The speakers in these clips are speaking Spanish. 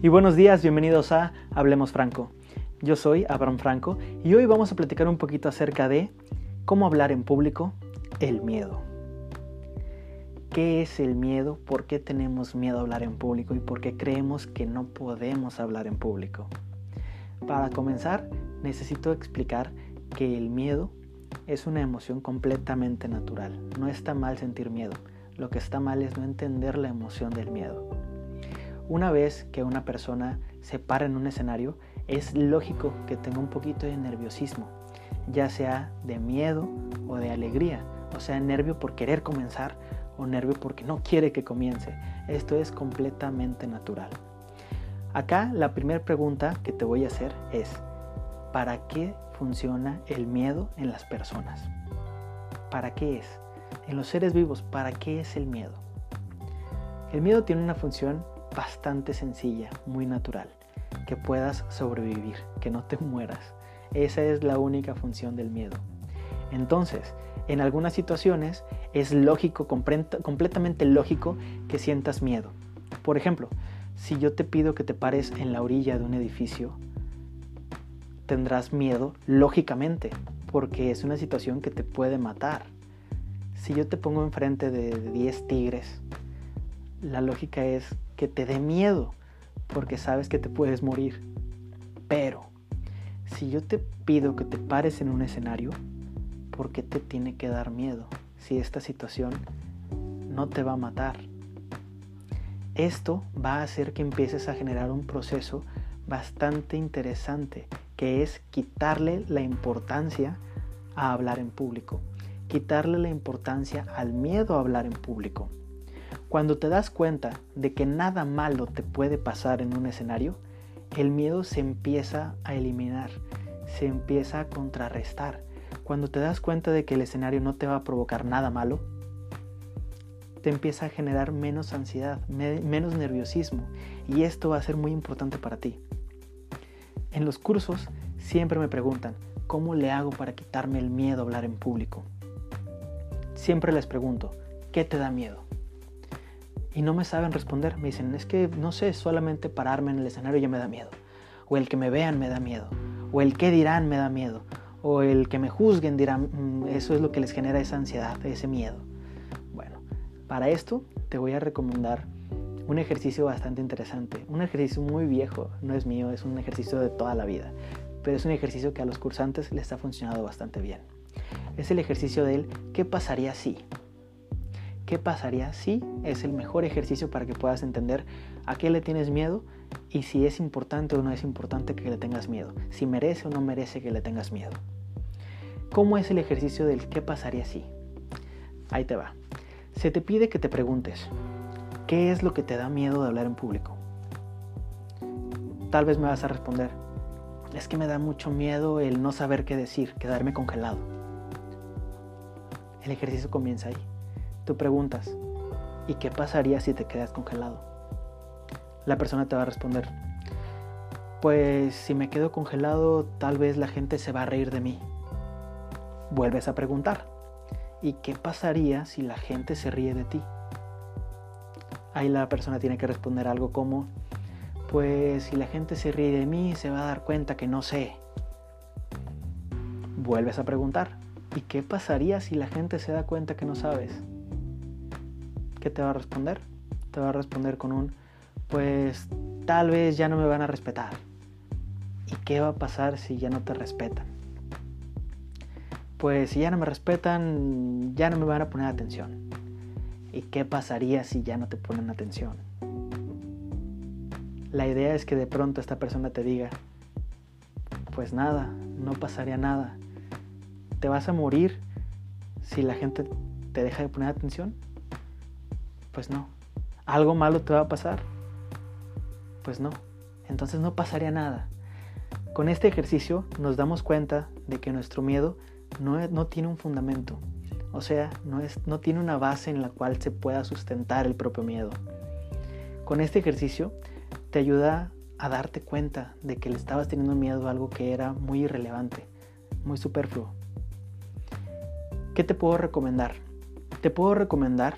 Y buenos días, bienvenidos a Hablemos Franco. Yo soy Abraham Franco y hoy vamos a platicar un poquito acerca de cómo hablar en público, el miedo. ¿Qué es el miedo? ¿Por qué tenemos miedo a hablar en público? ¿Y por qué creemos que no podemos hablar en público? Para comenzar, necesito explicar que el miedo es una emoción completamente natural. No está mal sentir miedo. Lo que está mal es no entender la emoción del miedo. Una vez que una persona se para en un escenario, es lógico que tenga un poquito de nerviosismo, ya sea de miedo o de alegría, o sea, nervio por querer comenzar o nervio porque no quiere que comience. Esto es completamente natural. Acá la primera pregunta que te voy a hacer es, ¿para qué funciona el miedo en las personas? ¿Para qué es? En los seres vivos, ¿para qué es el miedo? El miedo tiene una función bastante sencilla, muy natural, que puedas sobrevivir, que no te mueras. Esa es la única función del miedo. Entonces, en algunas situaciones es lógico, completamente lógico que sientas miedo. Por ejemplo, si yo te pido que te pares en la orilla de un edificio, tendrás miedo lógicamente, porque es una situación que te puede matar. Si yo te pongo enfrente de 10 tigres, la lógica es que te dé miedo, porque sabes que te puedes morir. Pero, si yo te pido que te pares en un escenario, ¿por qué te tiene que dar miedo si esta situación no te va a matar? Esto va a hacer que empieces a generar un proceso bastante interesante, que es quitarle la importancia a hablar en público, quitarle la importancia al miedo a hablar en público. Cuando te das cuenta de que nada malo te puede pasar en un escenario, el miedo se empieza a eliminar, se empieza a contrarrestar. Cuando te das cuenta de que el escenario no te va a provocar nada malo, te empieza a generar menos ansiedad, menos nerviosismo y esto va a ser muy importante para ti. En los cursos siempre me preguntan, ¿cómo le hago para quitarme el miedo a hablar en público? Siempre les pregunto, ¿qué te da miedo? Y no me saben responder. Me dicen, es que no sé, solamente pararme en el escenario ya me da miedo. O el que me vean me da miedo. O el que dirán me da miedo. O el que me juzguen dirán, mm, eso es lo que les genera esa ansiedad, ese miedo. Bueno, para esto te voy a recomendar un ejercicio bastante interesante. Un ejercicio muy viejo, no es mío, es un ejercicio de toda la vida. Pero es un ejercicio que a los cursantes les ha funcionado bastante bien. Es el ejercicio del ¿qué pasaría si? ¿Qué pasaría si es el mejor ejercicio para que puedas entender a qué le tienes miedo y si es importante o no es importante que le tengas miedo? Si merece o no merece que le tengas miedo. ¿Cómo es el ejercicio del qué pasaría si? Ahí te va. Se te pide que te preguntes, ¿qué es lo que te da miedo de hablar en público? Tal vez me vas a responder, es que me da mucho miedo el no saber qué decir, quedarme congelado. El ejercicio comienza ahí. Tú preguntas, ¿y qué pasaría si te quedas congelado? La persona te va a responder, pues si me quedo congelado tal vez la gente se va a reír de mí. Vuelves a preguntar, ¿y qué pasaría si la gente se ríe de ti? Ahí la persona tiene que responder algo como, pues si la gente se ríe de mí se va a dar cuenta que no sé. Vuelves a preguntar, ¿y qué pasaría si la gente se da cuenta que no sabes? ¿Qué te va a responder? Te va a responder con un, pues tal vez ya no me van a respetar. ¿Y qué va a pasar si ya no te respetan? Pues si ya no me respetan, ya no me van a poner atención. ¿Y qué pasaría si ya no te ponen atención? La idea es que de pronto esta persona te diga, pues nada, no pasaría nada. ¿Te vas a morir si la gente te deja de poner atención? Pues no. ¿Algo malo te va a pasar? Pues no. Entonces no pasaría nada. Con este ejercicio nos damos cuenta de que nuestro miedo no, no tiene un fundamento. O sea, no, es, no tiene una base en la cual se pueda sustentar el propio miedo. Con este ejercicio te ayuda a darte cuenta de que le estabas teniendo miedo a algo que era muy irrelevante, muy superfluo. ¿Qué te puedo recomendar? Te puedo recomendar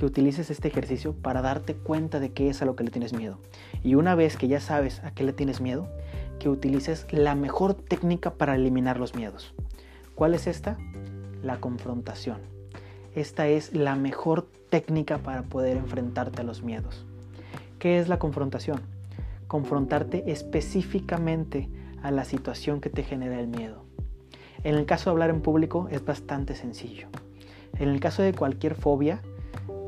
que utilices este ejercicio para darte cuenta de qué es a lo que le tienes miedo. Y una vez que ya sabes a qué le tienes miedo, que utilices la mejor técnica para eliminar los miedos. ¿Cuál es esta? La confrontación. Esta es la mejor técnica para poder enfrentarte a los miedos. ¿Qué es la confrontación? Confrontarte específicamente a la situación que te genera el miedo. En el caso de hablar en público es bastante sencillo. En el caso de cualquier fobia,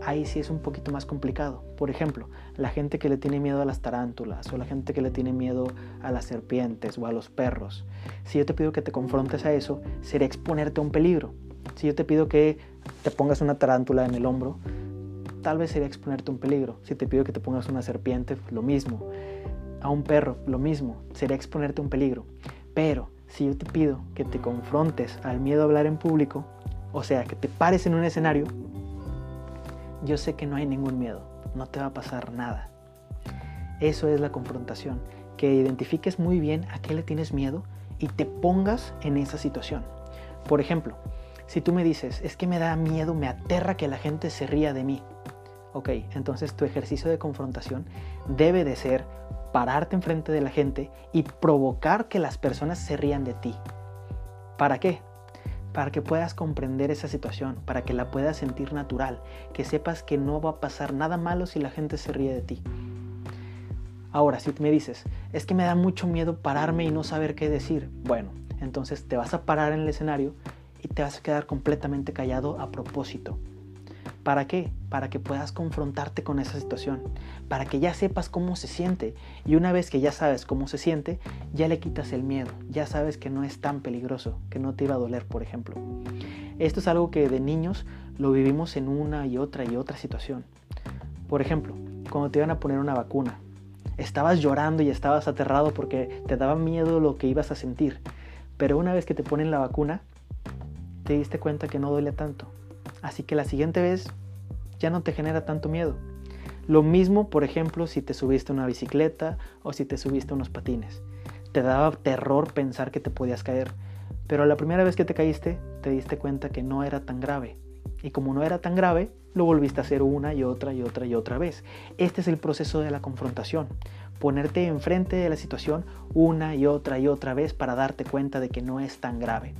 ahí sí es un poquito más complicado. Por ejemplo, la gente que le tiene miedo a las tarántulas o la gente que le tiene miedo a las serpientes o a los perros. Si yo te pido que te confrontes a eso, sería exponerte a un peligro. Si yo te pido que te pongas una tarántula en el hombro, tal vez sería exponerte a un peligro. Si te pido que te pongas una serpiente, lo mismo. A un perro, lo mismo. Sería exponerte a un peligro. Pero si yo te pido que te confrontes al miedo a hablar en público, o sea, que te pares en un escenario, yo sé que no hay ningún miedo, no te va a pasar nada. Eso es la confrontación, que identifiques muy bien a qué le tienes miedo y te pongas en esa situación. Por ejemplo, si tú me dices, es que me da miedo, me aterra que la gente se ría de mí. Ok, entonces tu ejercicio de confrontación debe de ser pararte enfrente de la gente y provocar que las personas se rían de ti. ¿Para qué? Para que puedas comprender esa situación, para que la puedas sentir natural, que sepas que no va a pasar nada malo si la gente se ríe de ti. Ahora, si me dices, es que me da mucho miedo pararme y no saber qué decir, bueno, entonces te vas a parar en el escenario y te vas a quedar completamente callado a propósito. ¿Para qué? Para que puedas confrontarte con esa situación, para que ya sepas cómo se siente y una vez que ya sabes cómo se siente, ya le quitas el miedo, ya sabes que no es tan peligroso, que no te iba a doler, por ejemplo. Esto es algo que de niños lo vivimos en una y otra y otra situación. Por ejemplo, cuando te iban a poner una vacuna, estabas llorando y estabas aterrado porque te daba miedo lo que ibas a sentir, pero una vez que te ponen la vacuna, te diste cuenta que no duele tanto, Así que la siguiente vez ya no te genera tanto miedo. Lo mismo, por ejemplo, si te subiste a una bicicleta o si te subiste unos patines. Te daba terror pensar que te podías caer, pero la primera vez que te caíste te diste cuenta que no era tan grave. Y como no era tan grave, lo volviste a hacer una y otra y otra y otra vez. Este es el proceso de la confrontación. Ponerte enfrente de la situación una y otra y otra vez para darte cuenta de que no es tan grave.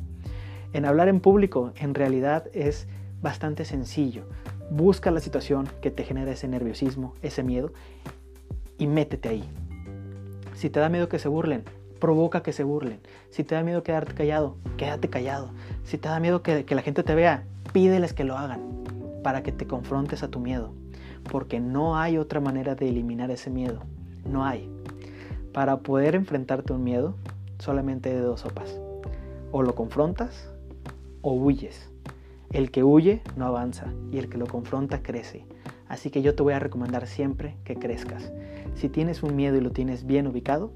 En hablar en público, en realidad es bastante sencillo. Busca la situación que te genera ese nerviosismo, ese miedo y métete ahí. Si te da miedo que se burlen, provoca que se burlen. Si te da miedo quedarte callado, quédate callado. Si te da miedo que, que la gente te vea, pídeles que lo hagan para que te confrontes a tu miedo. Porque no hay otra manera de eliminar ese miedo. No hay. Para poder enfrentarte a un miedo, solamente hay de dos sopas. O lo confrontas o huyes. El que huye no avanza y el que lo confronta crece. Así que yo te voy a recomendar siempre que crezcas. Si tienes un miedo y lo tienes bien ubicado,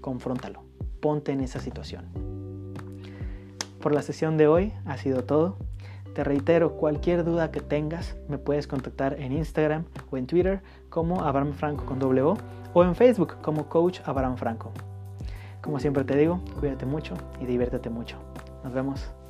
confróntalo. Ponte en esa situación. Por la sesión de hoy ha sido todo. Te reitero, cualquier duda que tengas me puedes contactar en Instagram o en Twitter como Abraham Franco con O o en Facebook como Coach Abraham Franco. Como siempre te digo, cuídate mucho y diviértete mucho. Nos vemos.